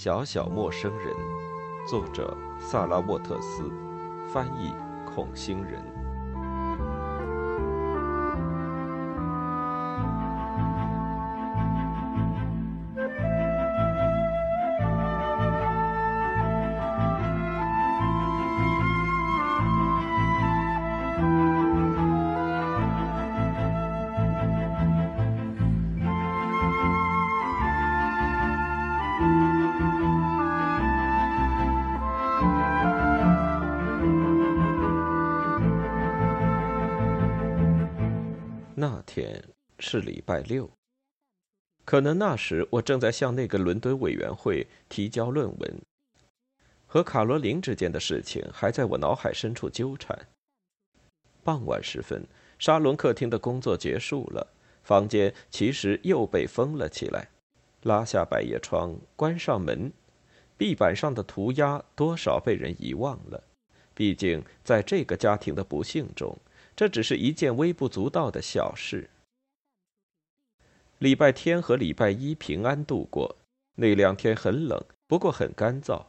小小陌生人，作者萨拉沃特斯，翻译孔星人。那天是礼拜六，可能那时我正在向那个伦敦委员会提交论文，和卡罗琳之间的事情还在我脑海深处纠缠。傍晚时分，沙龙客厅的工作结束了，房间其实又被封了起来，拉下百叶窗，关上门，壁板上的涂鸦多少被人遗忘了，毕竟在这个家庭的不幸中。这只是一件微不足道的小事。礼拜天和礼拜一平安度过，那两天很冷，不过很干燥。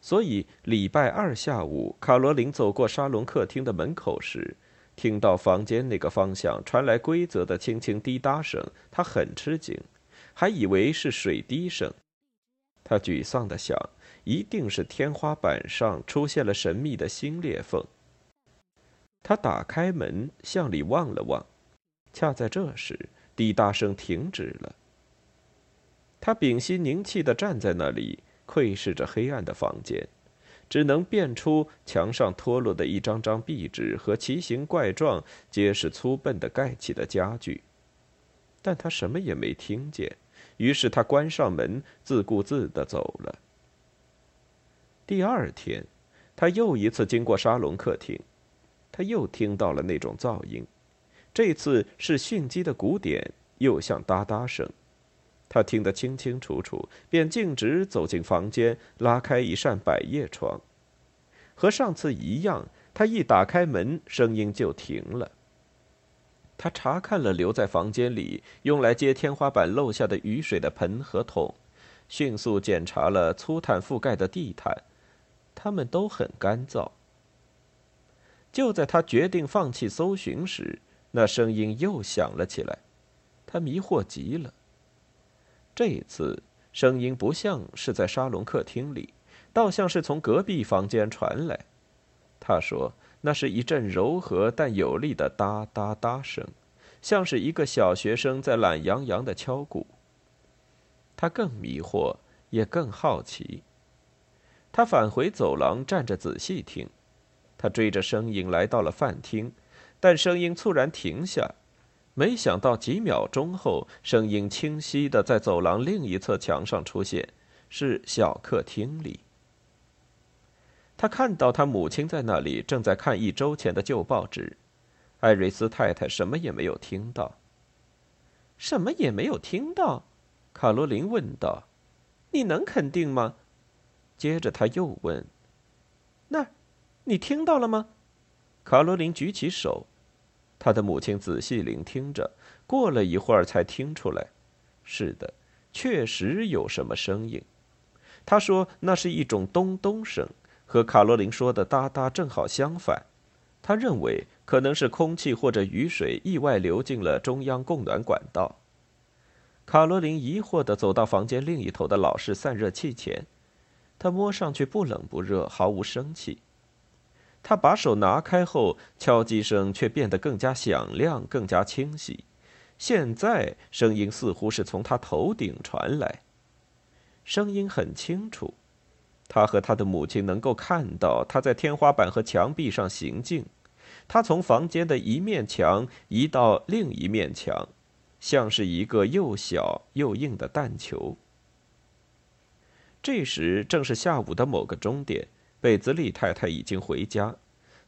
所以礼拜二下午，卡罗琳走过沙龙客厅的门口时，听到房间那个方向传来规则的轻轻滴答声，她很吃惊，还以为是水滴声。她沮丧地想，一定是天花板上出现了神秘的新裂缝。他打开门，向里望了望，恰在这时，滴答声停止了。他屏息凝气地站在那里，窥视着黑暗的房间，只能辨出墙上脱落的一张张壁纸和奇形怪状、皆是粗笨的盖起的家具，但他什么也没听见。于是他关上门，自顾自地走了。第二天，他又一次经过沙龙客厅。他又听到了那种噪音，这次是迅机的鼓点，又像哒哒声。他听得清清楚楚，便径直走进房间，拉开一扇百叶窗。和上次一样，他一打开门，声音就停了。他查看了留在房间里用来接天花板漏下的雨水的盆和桶，迅速检查了粗毯覆盖的地毯，它们都很干燥。就在他决定放弃搜寻时，那声音又响了起来。他迷惑极了。这次声音不像是在沙龙客厅里，倒像是从隔壁房间传来。他说：“那是一阵柔和但有力的哒哒哒声，像是一个小学生在懒洋洋的敲鼓。”他更迷惑，也更好奇。他返回走廊，站着仔细听。他追着声音来到了饭厅，但声音猝然停下。没想到几秒钟后，声音清晰的在走廊另一侧墙上出现，是小客厅里。他看到他母亲在那里正在看一周前的旧报纸。艾瑞斯太太什么也没有听到。什么也没有听到，卡罗琳问道：“你能肯定吗？”接着他又问：“那？”你听到了吗？卡罗琳举起手，她的母亲仔细聆听着，过了一会儿才听出来，是的，确实有什么声音。她说那是一种咚咚声，和卡罗琳说的哒哒正好相反。她认为可能是空气或者雨水意外流进了中央供暖管道。卡罗琳疑惑地走到房间另一头的老式散热器前，它摸上去不冷不热，毫无生气。他把手拿开后，敲击声却变得更加响亮、更加清晰。现在声音似乎是从他头顶传来，声音很清楚。他和他的母亲能够看到他在天花板和墙壁上行进。他从房间的一面墙移到另一面墙，像是一个又小又硬的弹球。这时正是下午的某个钟点。贝兹利太太已经回家，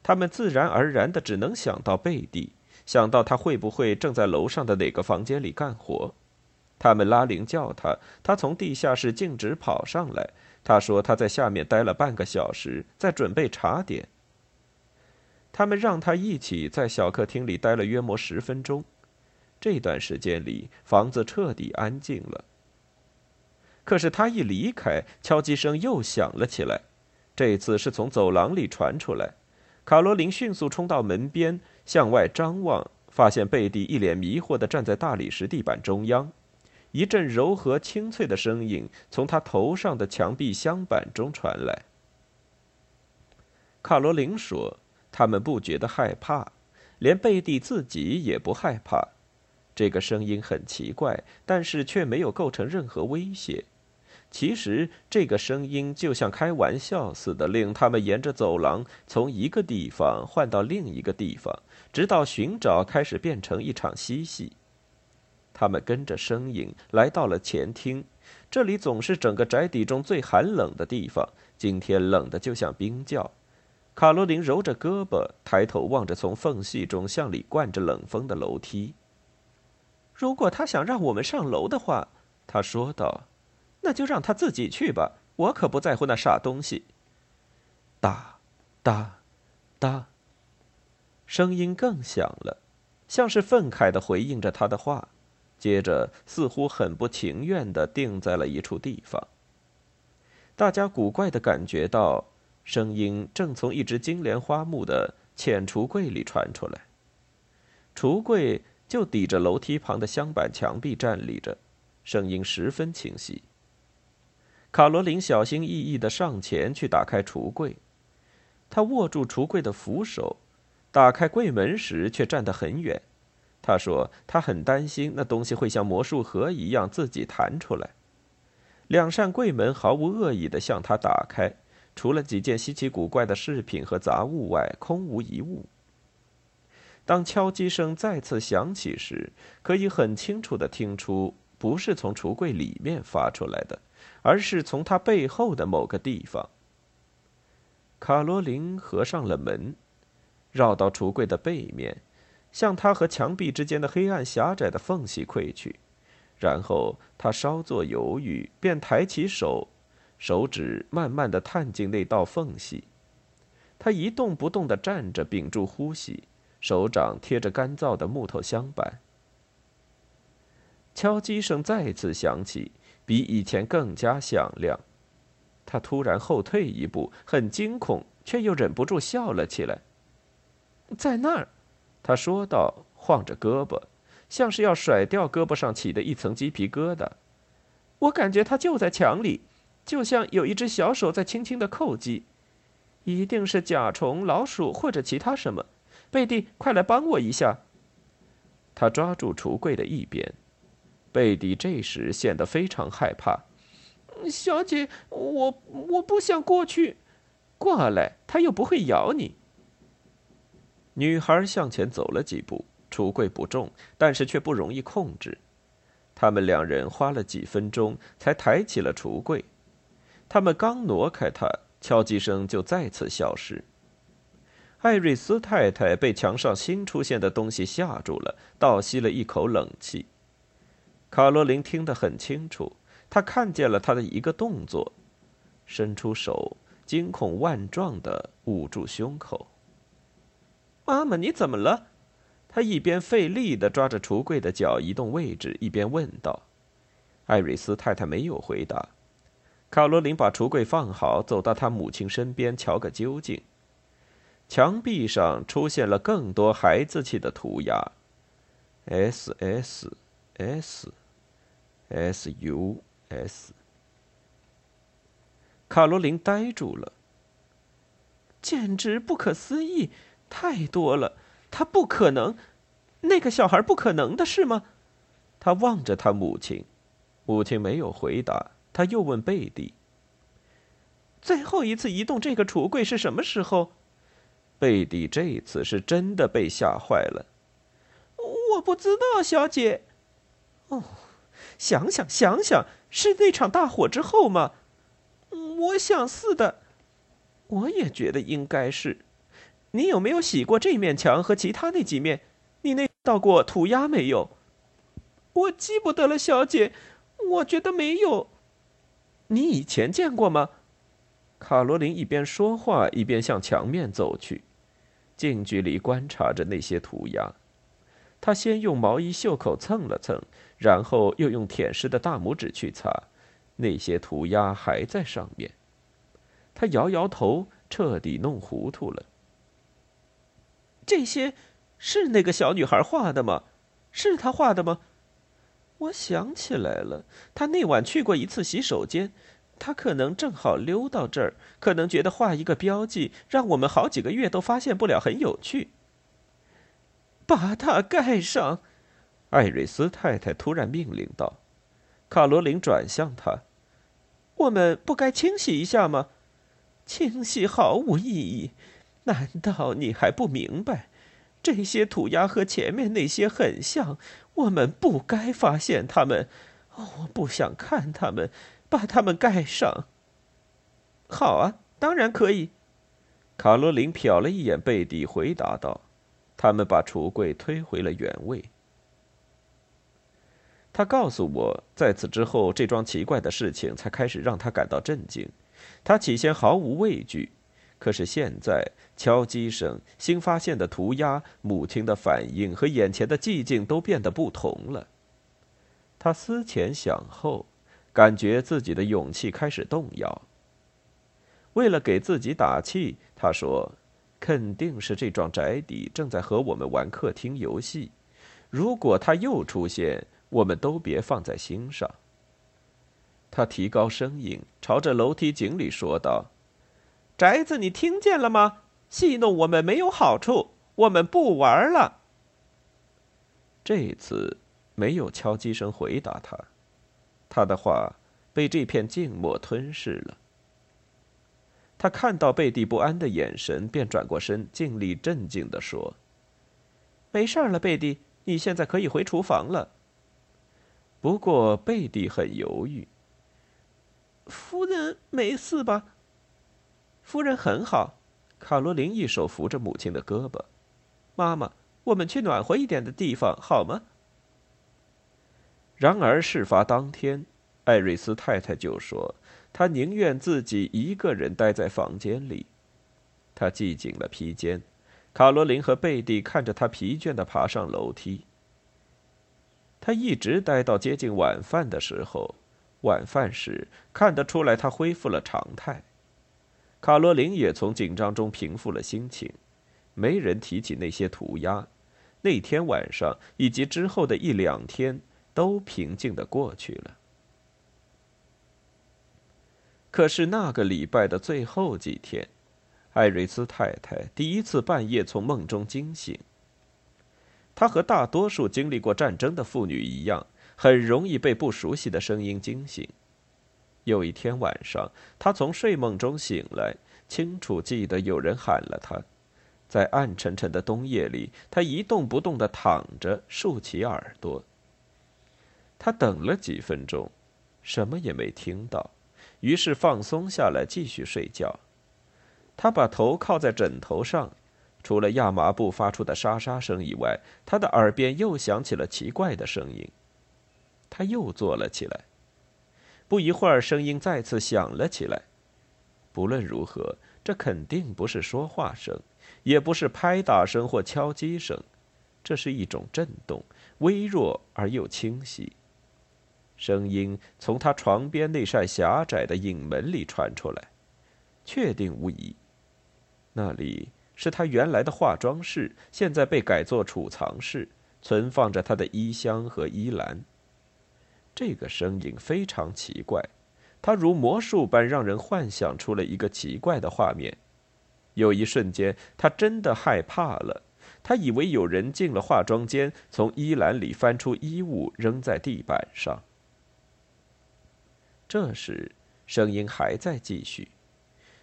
他们自然而然的只能想到贝蒂，想到他会不会正在楼上的哪个房间里干活。他们拉铃叫他，他从地下室径直跑上来。他说他在下面待了半个小时，在准备茶点。他们让他一起在小客厅里待了约莫十分钟。这段时间里，房子彻底安静了。可是他一离开，敲击声又响了起来。这次是从走廊里传出来。卡罗琳迅速冲到门边，向外张望，发现贝蒂一脸迷惑地站在大理石地板中央。一阵柔和清脆的声音从他头上的墙壁镶板中传来。卡罗琳说：“他们不觉得害怕，连贝蒂自己也不害怕。这个声音很奇怪，但是却没有构成任何威胁。其实，这个声音就像开玩笑似的，令他们沿着走廊从一个地方换到另一个地方，直到寻找开始变成一场嬉戏。”他们跟着声音来到了前厅，这里总是整个宅邸中最寒冷的地方。今天冷得就像冰窖。卡罗琳揉着胳膊，抬头望着从缝隙中向里灌着冷风的楼梯。如果他想让我们上楼的话，他说道：“那就让他自己去吧，我可不在乎那傻东西。”哒，哒，哒，声音更响了，像是愤慨的回应着他的话。接着，似乎很不情愿的定在了一处地方。大家古怪的感觉到，声音正从一只金莲花木的浅橱柜里传出来。橱柜就抵着楼梯旁的镶板墙壁站立着，声音十分清晰。卡罗琳小心翼翼地上前去打开橱柜，她握住橱柜的扶手，打开柜门时却站得很远。她说：“她很担心那东西会像魔术盒一样自己弹出来。”两扇柜门毫无恶意地向他打开，除了几件稀奇古怪的饰品和杂物外，空无一物。当敲击声再次响起时，可以很清楚地听出，不是从橱柜里面发出来的，而是从他背后的某个地方。卡罗琳合上了门，绕到橱柜的背面。向他和墙壁之间的黑暗狭窄的缝隙窥去，然后他稍作犹豫，便抬起手，手指慢慢的探进那道缝隙。他一动不动的站着，屏住呼吸，手掌贴着干燥的木头镶板。敲击声再次响起，比以前更加响亮。他突然后退一步，很惊恐，却又忍不住笑了起来。在那儿。他说道，晃着胳膊，像是要甩掉胳膊上起的一层鸡皮疙瘩。我感觉他就在墙里，就像有一只小手在轻轻的叩击。一定是甲虫、老鼠或者其他什么。贝蒂，快来帮我一下！他抓住橱柜的一边。贝蒂这时显得非常害怕。小姐，我我不想过去。过来，他又不会咬你。女孩向前走了几步，橱柜不重，但是却不容易控制。他们两人花了几分钟才抬起了橱柜。他们刚挪开它，敲击声就再次消失。艾瑞斯太太被墙上新出现的东西吓住了，倒吸了一口冷气。卡罗琳听得很清楚，她看见了他的一个动作，伸出手，惊恐万状地捂住胸口。妈妈，你怎么了？他一边费力地抓着橱柜的脚移动位置，一边问道。艾瑞斯太太没有回答。卡罗琳把橱柜放好，走到他母亲身边，瞧个究竟。墙壁上出现了更多孩子气的涂鸦：S S S S U S。卡罗琳呆住了，简直不可思议。太多了，他不可能，那个小孩不可能的是吗？他望着他母亲，母亲没有回答。他又问贝蒂：“最后一次移动这个橱柜是什么时候？”贝蒂这次是真的被吓坏了。我不知道，小姐。哦，想想想想，是那场大火之后吗？我想是的。我也觉得应该是。你有没有洗过这面墙和其他那几面？你那到过涂鸦没有？我记不得了，小姐。我觉得没有。你以前见过吗？卡罗琳一边说话一边向墙面走去，近距离观察着那些涂鸦。他先用毛衣袖口蹭了蹭，然后又用舔湿的大拇指去擦，那些涂鸦还在上面。他摇摇头，彻底弄糊涂了。这些是那个小女孩画的吗？是她画的吗？我想起来了，她那晚去过一次洗手间，她可能正好溜到这儿，可能觉得画一个标记，让我们好几个月都发现不了，很有趣。把它盖上，艾瑞斯太太突然命令道。卡罗琳转向他：“我们不该清洗一下吗？清洗毫无意义。难道你还不明白？这些涂鸦和前面那些很像，我们不该发现它们。我不想看它们，把它们盖上。好啊，当然可以。”卡罗琳瞟了一眼贝蒂，回答道。他们把橱柜推回了原位。他告诉我，在此之后，这桩奇怪的事情才开始让他感到震惊。他起先毫无畏惧，可是现在，敲击声、新发现的涂鸦、母亲的反应和眼前的寂静都变得不同了。他思前想后，感觉自己的勇气开始动摇。为了给自己打气，他说。肯定是这幢宅邸正在和我们玩客厅游戏。如果他又出现，我们都别放在心上。他提高声音，朝着楼梯井里说道：“宅子，你听见了吗？戏弄我们没有好处，我们不玩了。”这次没有敲击声回答他，他的话被这片静默吞噬了。他看到贝蒂不安的眼神，便转过身，尽力镇静地说：“没事了，贝蒂，你现在可以回厨房了。”不过贝蒂很犹豫。夫人没事吧？夫人很好。卡罗琳一手扶着母亲的胳膊：“妈妈，我们去暖和一点的地方好吗？”然而事发当天，艾瑞斯太太就说。他宁愿自己一个人待在房间里。他系紧了披肩。卡罗琳和贝蒂看着他疲倦的爬上楼梯。他一直待到接近晚饭的时候。晚饭时看得出来，他恢复了常态。卡罗琳也从紧张中平复了心情。没人提起那些涂鸦。那天晚上以及之后的一两天都平静的过去了。可是那个礼拜的最后几天，艾瑞斯太太第一次半夜从梦中惊醒。她和大多数经历过战争的妇女一样，很容易被不熟悉的声音惊醒。有一天晚上，她从睡梦中醒来，清楚记得有人喊了她。在暗沉沉的冬夜里，她一动不动地躺着，竖起耳朵。她等了几分钟，什么也没听到。于是放松下来，继续睡觉。他把头靠在枕头上，除了亚麻布发出的沙沙声以外，他的耳边又响起了奇怪的声音。他又坐了起来。不一会儿，声音再次响了起来。不论如何，这肯定不是说话声，也不是拍打声或敲击声，这是一种震动，微弱而又清晰。声音从他床边那扇狭窄的影门里传出来，确定无疑。那里是他原来的化妆室，现在被改作储藏室，存放着他的衣箱和衣篮。这个声音非常奇怪，它如魔术般让人幻想出了一个奇怪的画面。有一瞬间，他真的害怕了，他以为有人进了化妆间，从衣篮里翻出衣物扔在地板上。这时，声音还在继续。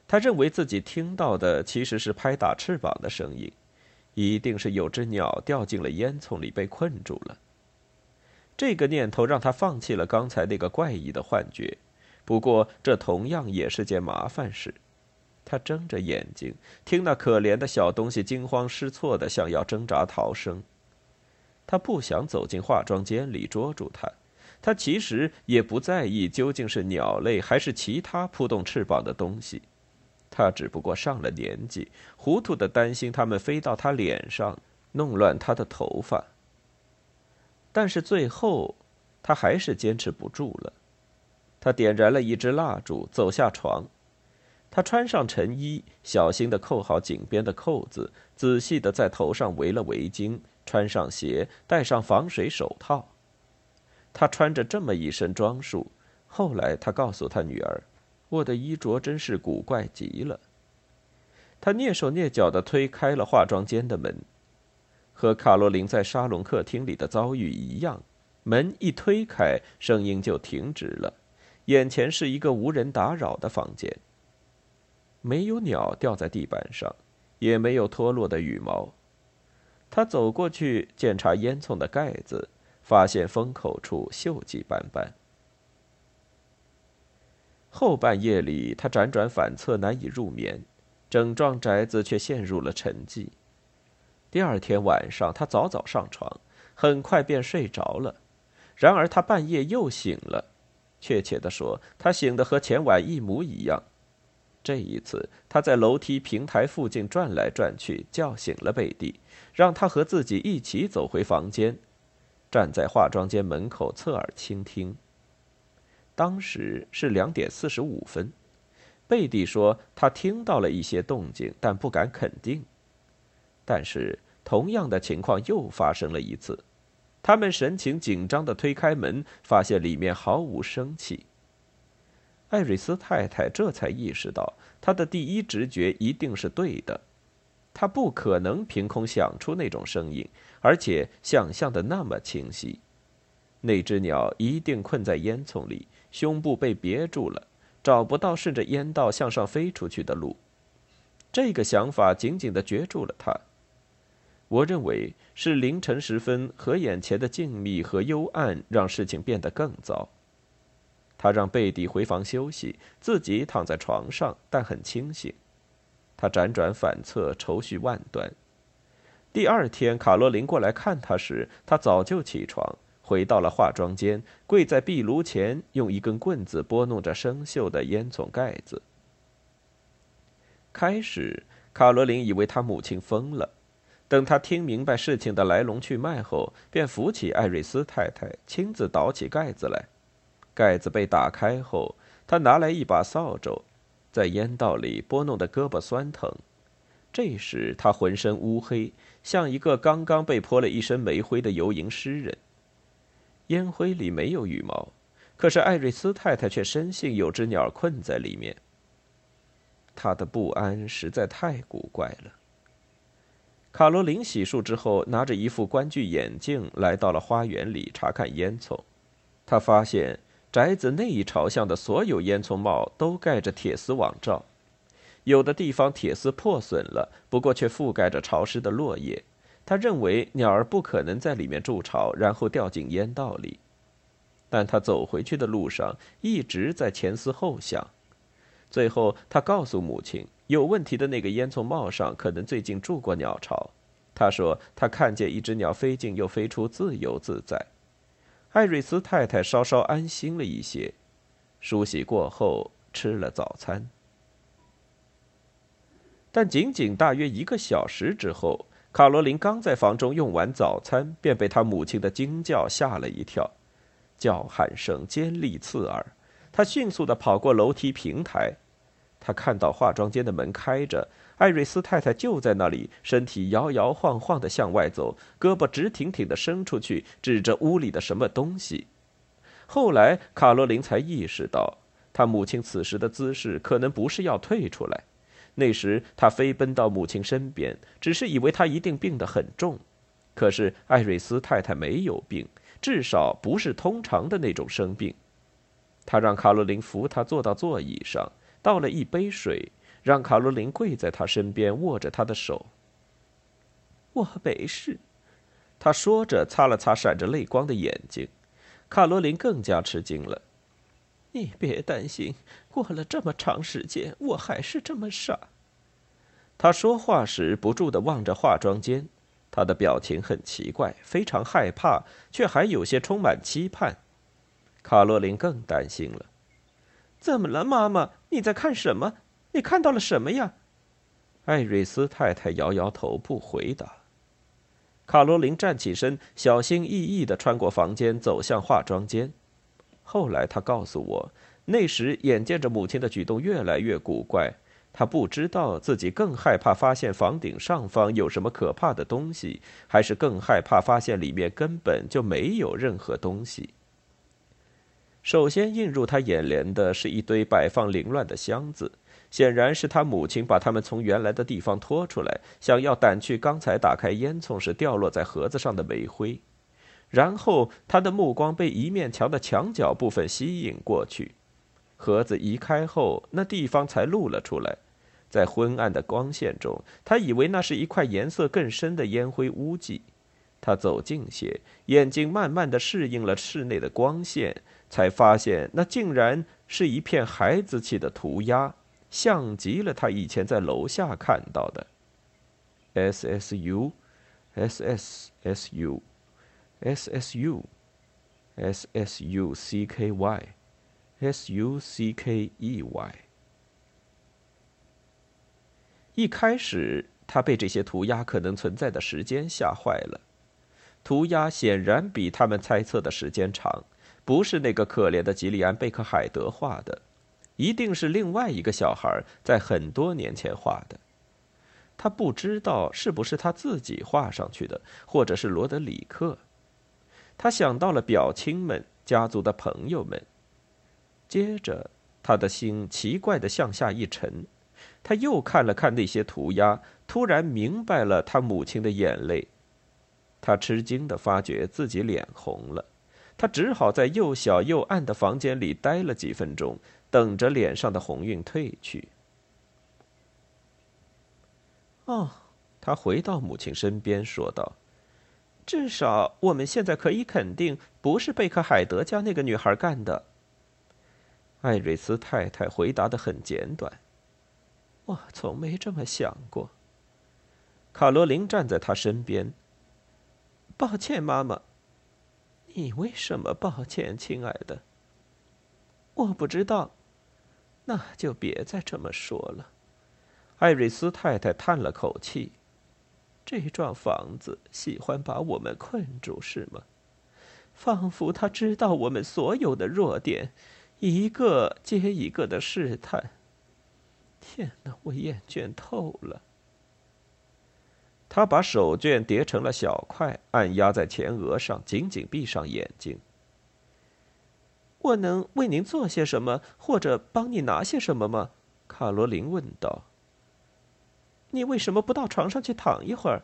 他认为自己听到的其实是拍打翅膀的声音，一定是有只鸟掉进了烟囱里被困住了。这个念头让他放弃了刚才那个怪异的幻觉。不过，这同样也是件麻烦事。他睁着眼睛，听那可怜的小东西惊慌失措的想要挣扎逃生。他不想走进化妆间里捉住它。他其实也不在意究竟是鸟类还是其他扑动翅膀的东西，他只不过上了年纪，糊涂的担心它们飞到他脸上，弄乱他的头发。但是最后，他还是坚持不住了。他点燃了一支蜡烛，走下床。他穿上晨衣，小心地扣好颈边的扣子，仔细地在头上围了围巾，穿上鞋，戴上防水手套。他穿着这么一身装束。后来，他告诉他女儿：“我的衣着真是古怪极了。”他蹑手蹑脚地推开了化妆间的门，和卡罗琳在沙龙客厅里的遭遇一样，门一推开，声音就停止了。眼前是一个无人打扰的房间。没有鸟掉在地板上，也没有脱落的羽毛。他走过去检查烟囱的盖子，发现封口处锈迹斑斑。后半夜里，他辗转反侧，难以入眠，整幢宅子却陷入了沉寂。第二天晚上，他早早上床，很快便睡着了。然而，他半夜又醒了，确切地说，他醒得和前晚一模一样。这一次，他在楼梯平台附近转来转去，叫醒了贝蒂，让他和自己一起走回房间，站在化妆间门口侧耳倾听。当时是两点四十五分，贝蒂说他听到了一些动静，但不敢肯定。但是同样的情况又发生了一次，他们神情紧张地推开门，发现里面毫无生气。艾瑞斯太太这才意识到，她的第一直觉一定是对的。她不可能凭空想出那种声音，而且想象的那么清晰。那只鸟一定困在烟囱里，胸部被别住了，找不到顺着烟道向上飞出去的路。这个想法紧紧地攫住了他。我认为是凌晨时分和眼前的静谧和幽暗让事情变得更糟。他让贝蒂回房休息，自己躺在床上，但很清醒。他辗转反侧，愁绪万端。第二天，卡罗琳过来看他时，他早就起床，回到了化妆间，跪在壁炉前，用一根棍子拨弄着生锈的烟囱盖子。开始，卡罗琳以为他母亲疯了，等他听明白事情的来龙去脉后，便扶起艾瑞斯太太，亲自倒起盖子来。盖子被打开后，他拿来一把扫帚，在烟道里拨弄的胳膊酸疼。这时他浑身乌黑，像一个刚刚被泼了一身煤灰的游吟诗人。烟灰里没有羽毛，可是艾瑞斯太太却深信有只鸟困在里面。他的不安实在太古怪了。卡罗琳洗漱之后，拿着一副观距眼镜来到了花园里查看烟囱，他发现。宅子内一朝向的所有烟囱帽都盖着铁丝网罩，有的地方铁丝破损了，不过却覆盖着潮湿的落叶。他认为鸟儿不可能在里面筑巢，然后掉进烟道里。但他走回去的路上一直在前思后想。最后，他告诉母亲，有问题的那个烟囱帽上可能最近住过鸟巢。他说他看见一只鸟飞进又飞出，自由自在。艾瑞斯太太稍稍安心了一些，梳洗过后吃了早餐。但仅仅大约一个小时之后，卡罗琳刚在房中用完早餐，便被她母亲的惊叫吓了一跳，叫喊声尖利刺耳。她迅速的跑过楼梯平台，她看到化妆间的门开着。艾瑞斯太太就在那里，身体摇摇晃晃的向外走，胳膊直挺挺的伸出去，指着屋里的什么东西。后来，卡罗琳才意识到，她母亲此时的姿势可能不是要退出来。那时，他飞奔到母亲身边，只是以为她一定病得很重。可是，艾瑞斯太太没有病，至少不是通常的那种生病。她让卡罗琳扶她坐到座椅上，倒了一杯水。让卡罗琳跪在他身边，握着他的手。我没事，他说着，擦了擦闪着泪光的眼睛。卡罗琳更加吃惊了。你别担心，过了这么长时间，我还是这么傻。他说话时不住的望着化妆间，他的表情很奇怪，非常害怕，却还有些充满期盼。卡罗琳更担心了。怎么了，妈妈？你在看什么？你看到了什么呀？艾瑞斯太太摇摇头，不回答。卡罗琳站起身，小心翼翼的穿过房间，走向化妆间。后来，她告诉我，那时眼见着母亲的举动越来越古怪，他不知道自己更害怕发现房顶上方有什么可怕的东西，还是更害怕发现里面根本就没有任何东西。首先映入他眼帘的是一堆摆放凌乱的箱子，显然是他母亲把它们从原来的地方拖出来，想要掸去刚才打开烟囱时掉落在盒子上的煤灰。然后他的目光被一面墙的墙角部分吸引过去。盒子移开后，那地方才露了出来。在昏暗的光线中，他以为那是一块颜色更深的烟灰污迹。他走近些，眼睛慢慢的适应了室内的光线，才发现那竟然是一片孩子气的涂鸦，像极了他以前在楼下看到的。S S U S S S U S S U S S U C K Y。S U C K E Y。一开始，他被这些涂鸦可能存在的时间吓坏了。涂鸦显然比他们猜测的时间长，不是那个可怜的吉利安·贝克海德画的，一定是另外一个小孩在很多年前画的。他不知道是不是他自己画上去的，或者是罗德里克。他想到了表亲们、家族的朋友们。接着，他的心奇怪的向下一沉，他又看了看那些涂鸦，突然明白了他母亲的眼泪。他吃惊的发觉自己脸红了，他只好在又小又暗的房间里待了几分钟，等着脸上的红晕褪去。哦，他回到母亲身边说道：“至少我们现在可以肯定，不是贝克海德家那个女孩干的。”艾瑞斯太太回答的很简短：“我从没这么想过。”卡罗琳站在他身边。“抱歉，妈妈。”“你为什么抱歉，亲爱的？”“我不知道。”“那就别再这么说了。”艾瑞斯太太叹了口气。“这幢房子喜欢把我们困住，是吗？仿佛他知道我们所有的弱点。”一个接一个的试探。天哪，我厌倦透了。他把手绢叠成了小块，按压在前额上，紧紧闭上眼睛。我能为您做些什么，或者帮你拿些什么吗？卡罗琳问道。你为什么不到床上去躺一会儿？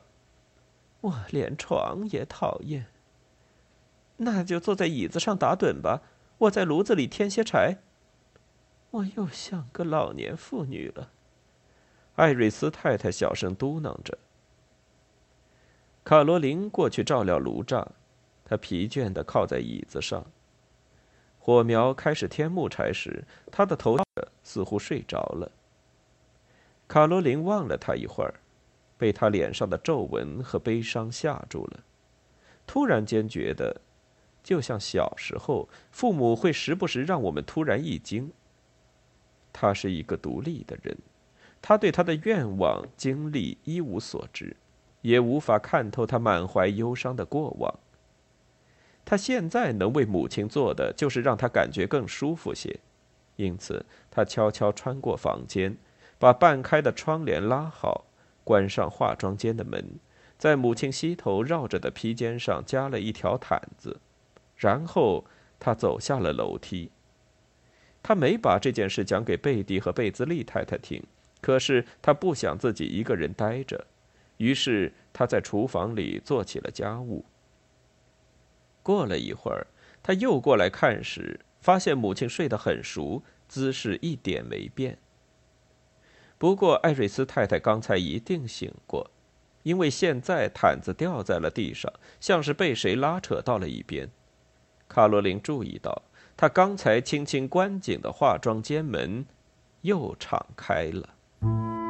我连床也讨厌。那就坐在椅子上打盹吧。我在炉子里添些柴。我又像个老年妇女了，艾瑞斯太太小声嘟囔着。卡罗琳过去照料炉灶，她疲倦的靠在椅子上。火苗开始添木柴时，她的头似乎睡着了。卡罗琳望了他一会儿，被他脸上的皱纹和悲伤吓住了，突然间觉得。就像小时候，父母会时不时让我们突然一惊。他是一个独立的人，他对他的愿望、经历一无所知，也无法看透他满怀忧伤的过往。他现在能为母亲做的，就是让他感觉更舒服些。因此，他悄悄穿过房间，把半开的窗帘拉好，关上化妆间的门，在母亲膝头绕着的披肩上加了一条毯子。然后他走下了楼梯。他没把这件事讲给贝蒂和贝兹利太太听，可是他不想自己一个人待着，于是他在厨房里做起了家务。过了一会儿，他又过来看时，发现母亲睡得很熟，姿势一点没变。不过艾瑞斯太太刚才一定醒过，因为现在毯子掉在了地上，像是被谁拉扯到了一边。卡罗琳注意到，她刚才轻轻关紧的化妆间门又敞开了。